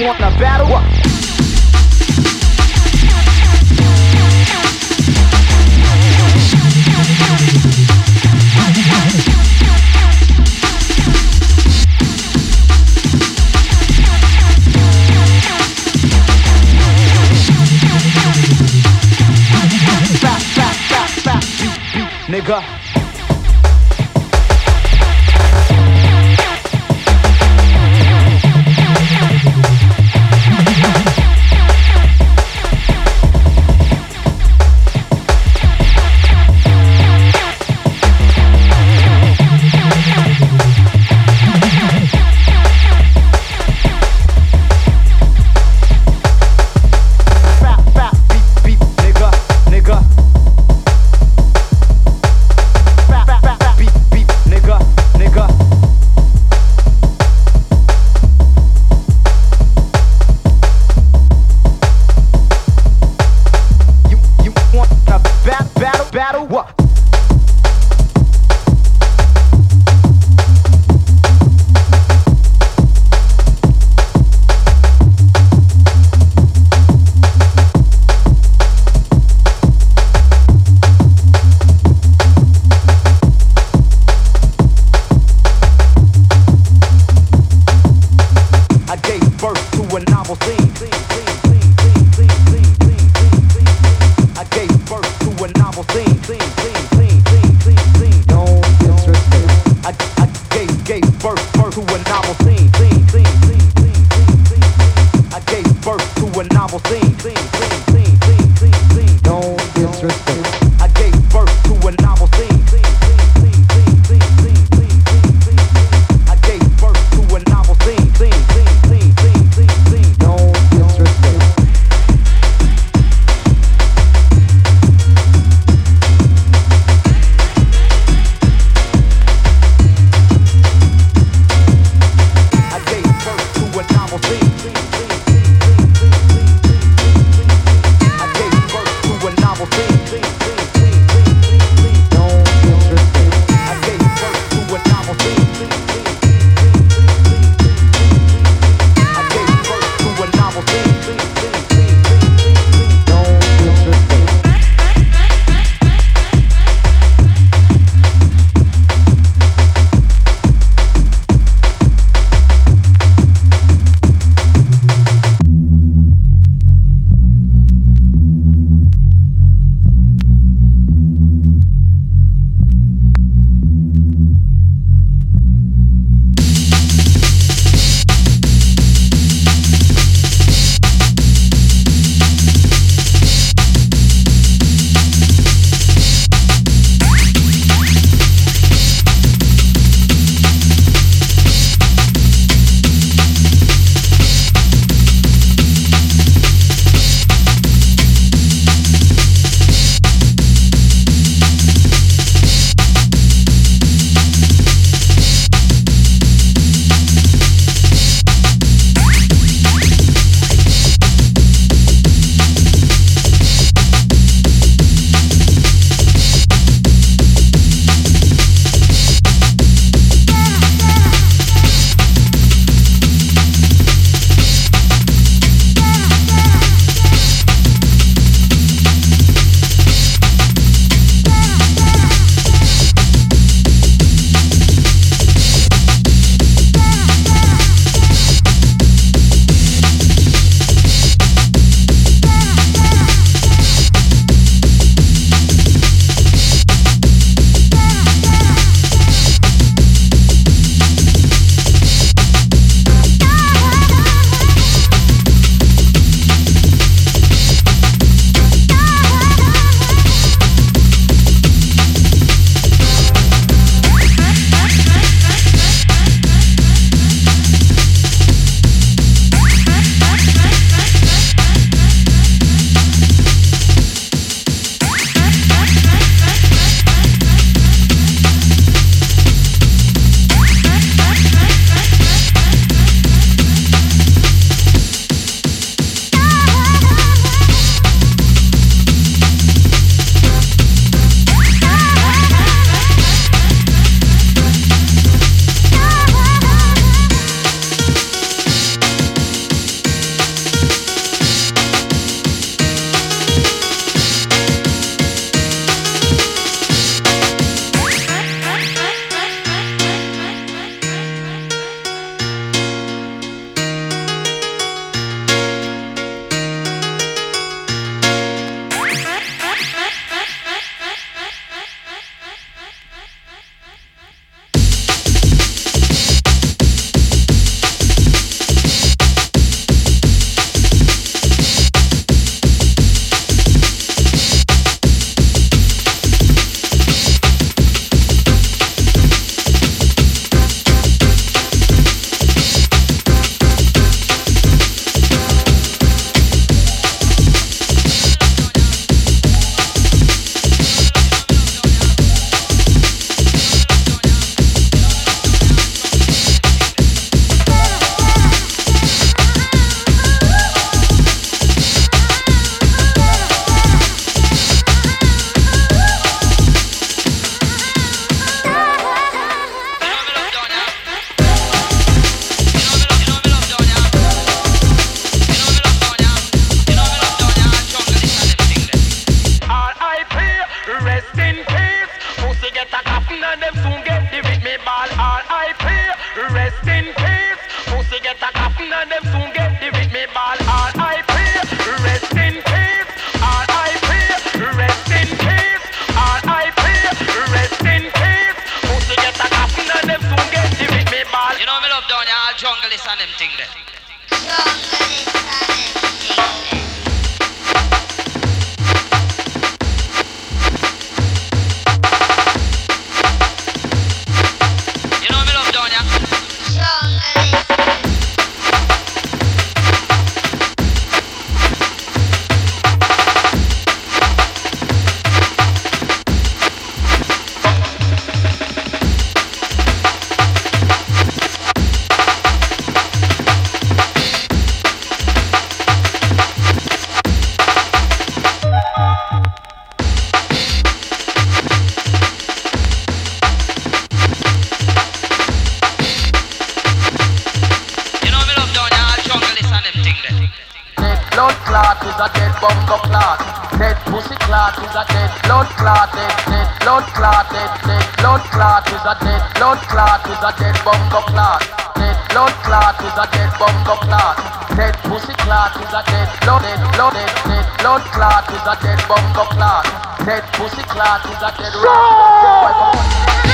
you want a battle? What? nigga. Don't disrespect. Blood clot is a dead blood clot is a dead bumbo clot. Dead blood clot is a dead bumbo clot. Dead pussy clot is a dead blood dead blood dead dead blood clot is a dead bumbo clot. Dead pussy clot is a dead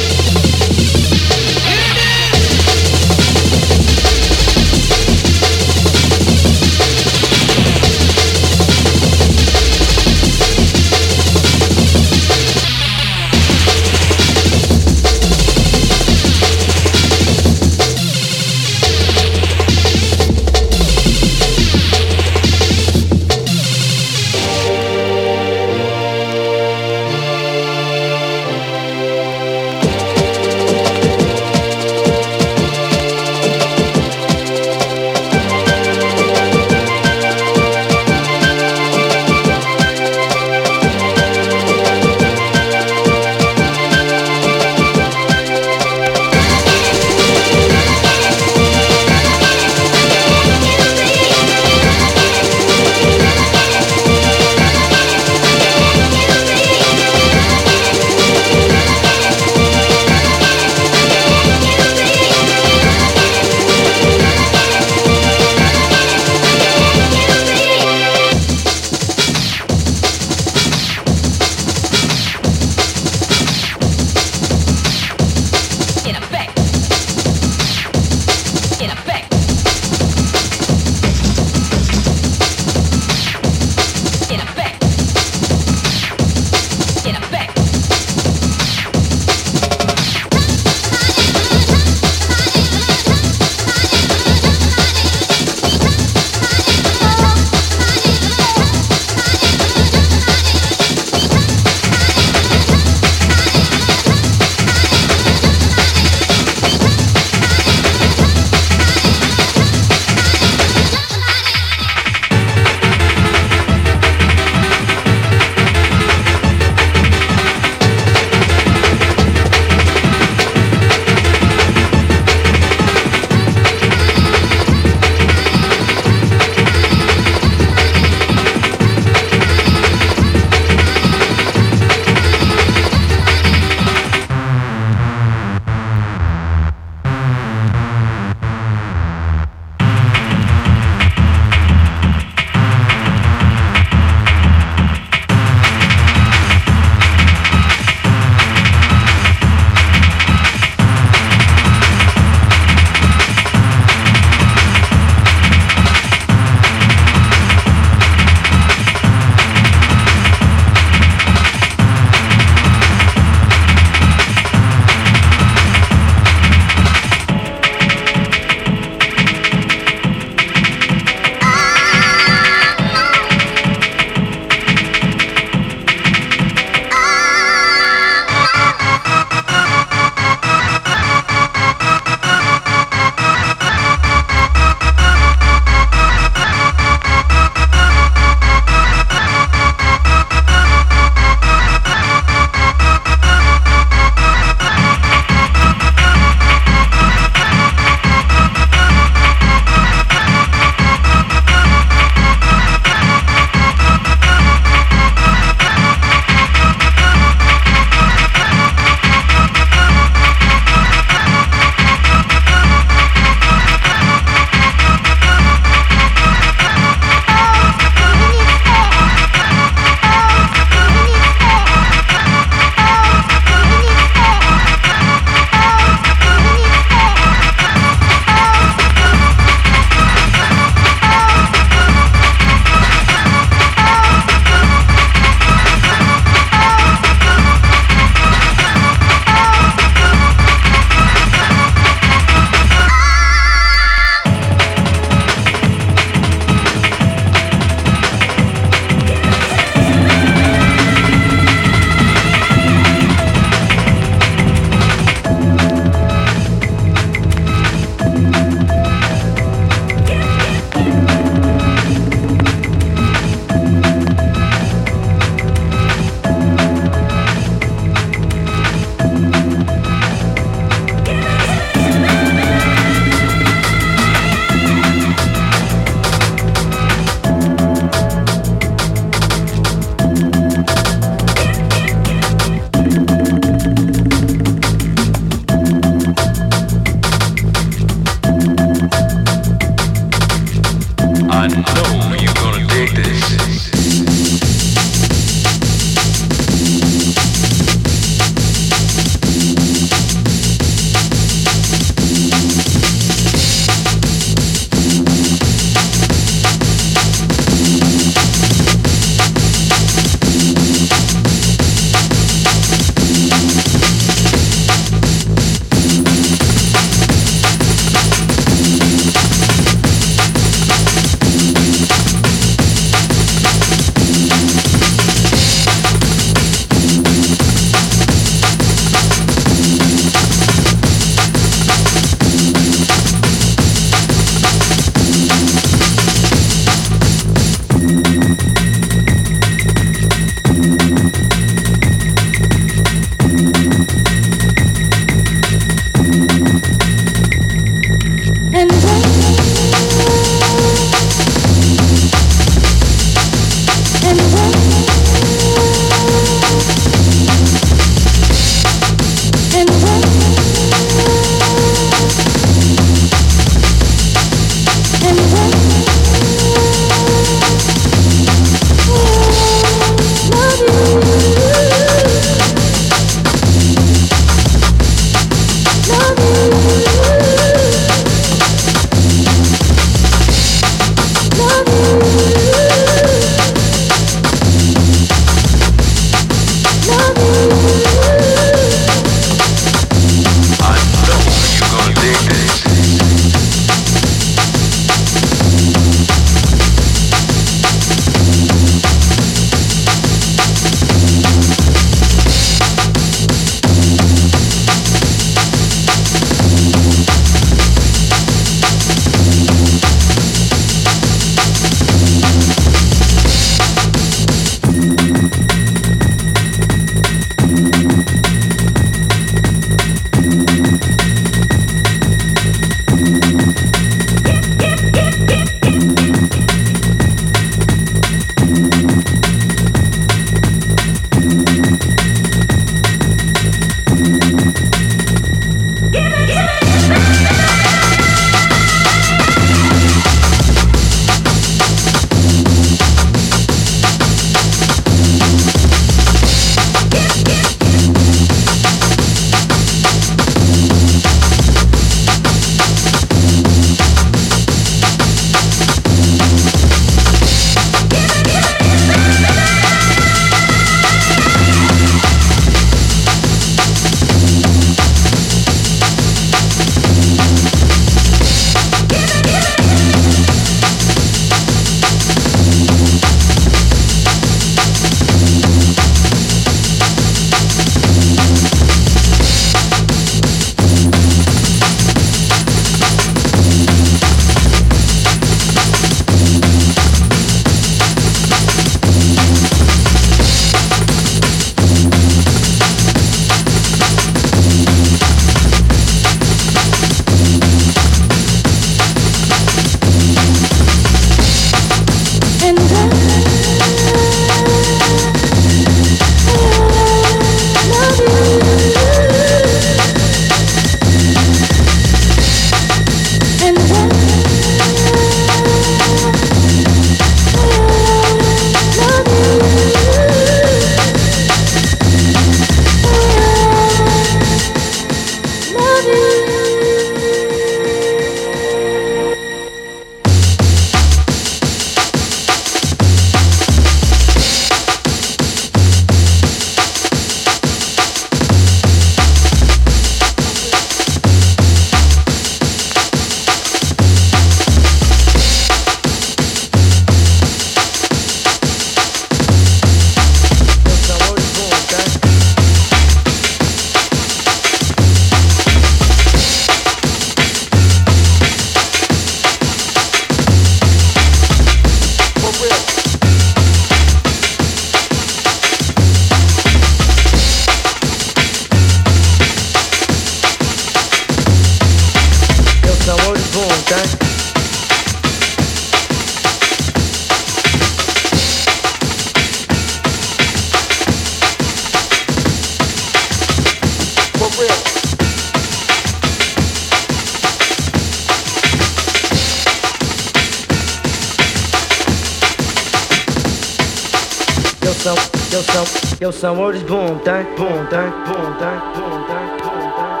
son, word is boom, thing, boom, thing, boom, thing, boom, thing, boom, thing.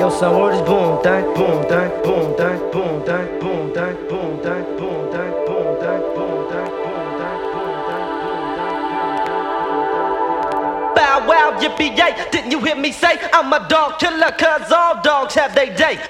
Yo son, word is boom, thing, boom, thing, boom, thing, boom, thing, boom, thing, boom, thing, boom, thing, boom, thing, boom, thing, boom, thing, boom, thing. Bow wow, yippee yay! Didn't you hear me say I'm a dog killer? Cause all dogs have their day.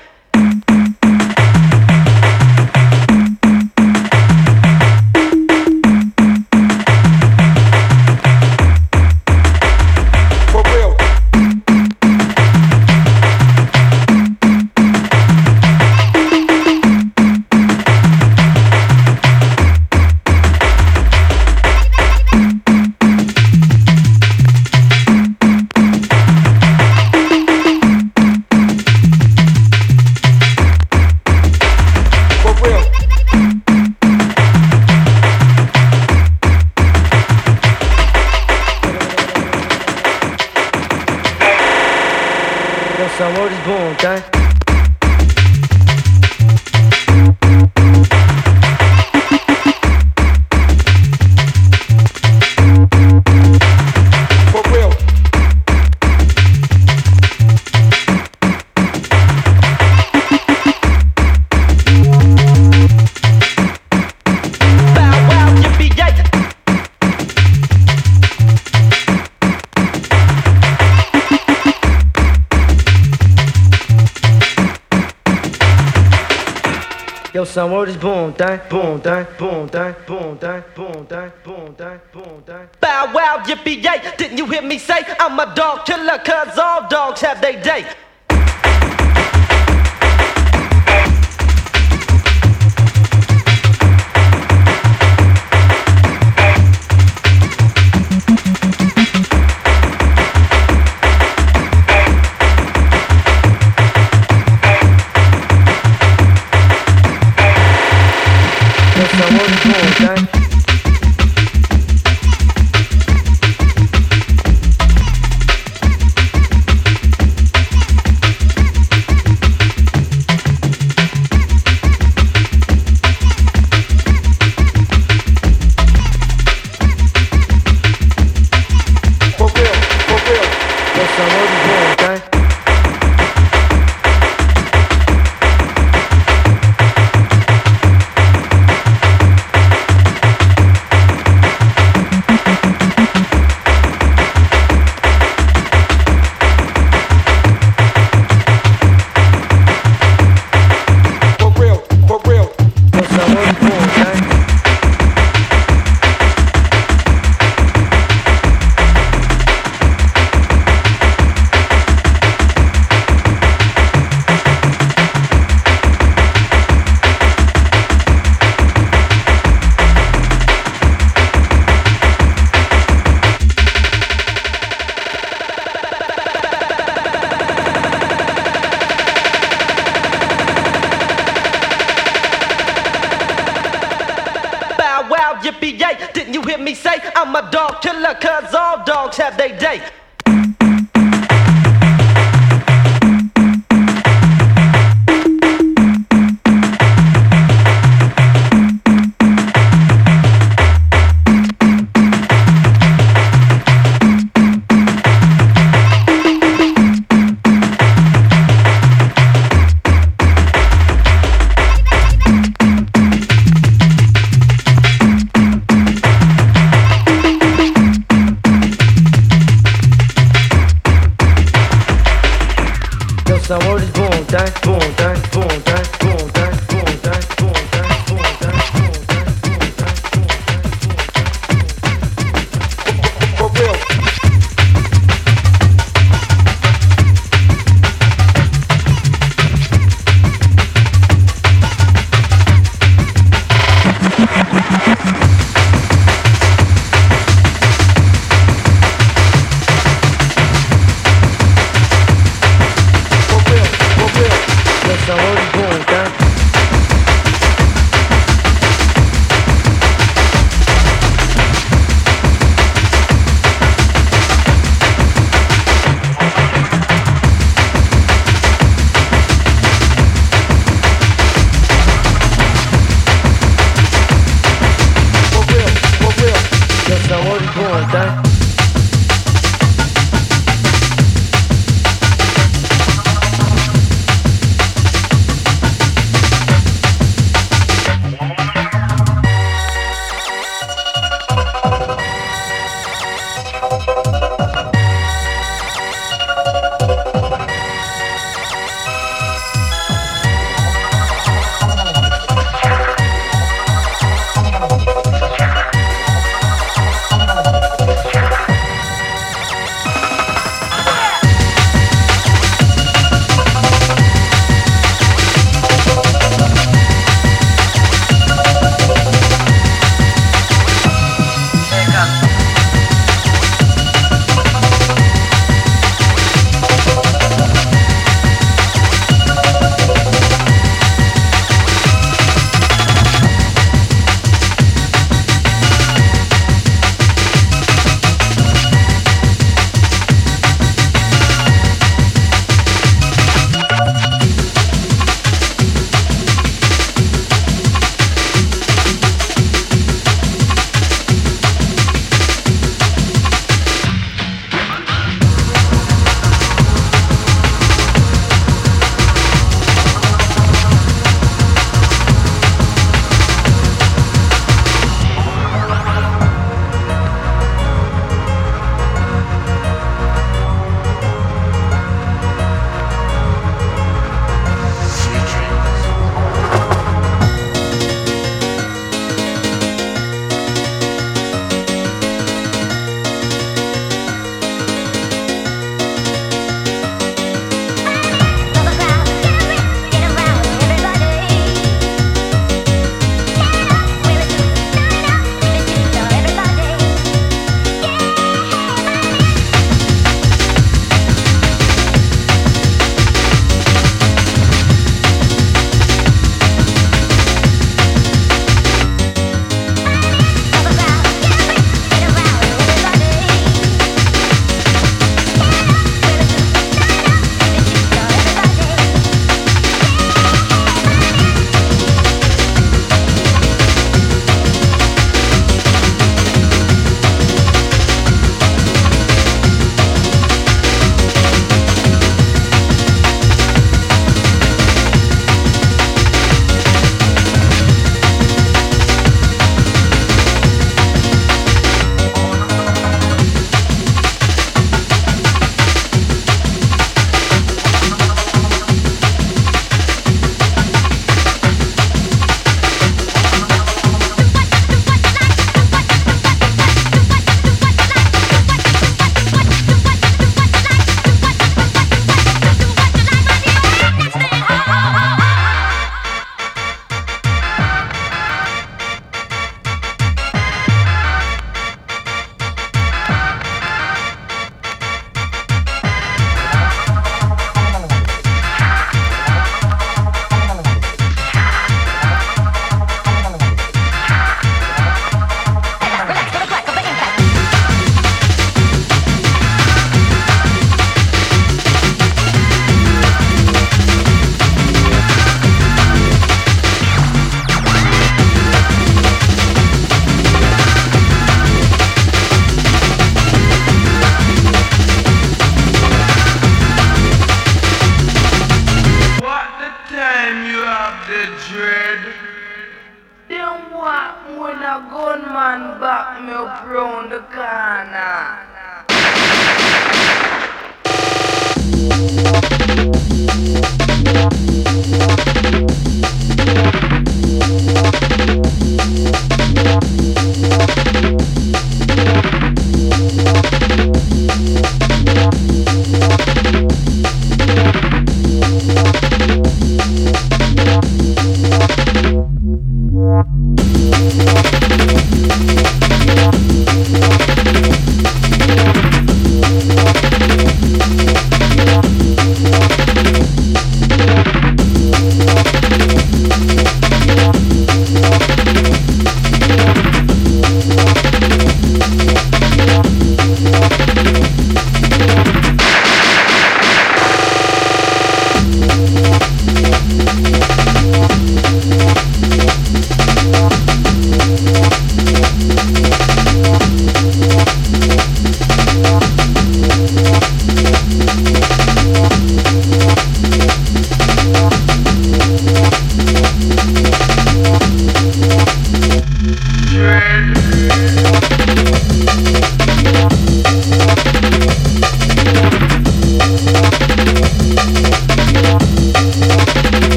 Atenção, Lourdes Boom, tá? Son, word is boom, thang, boom, thang, boom, thang, boom, thang, boom, thang, boom, thang, boom, thang. Bow wow, yippee yay! Didn't you hear me say I'm a dog killer? Cause all dogs have their day.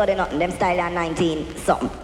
Study nothing. Them style are 19 something.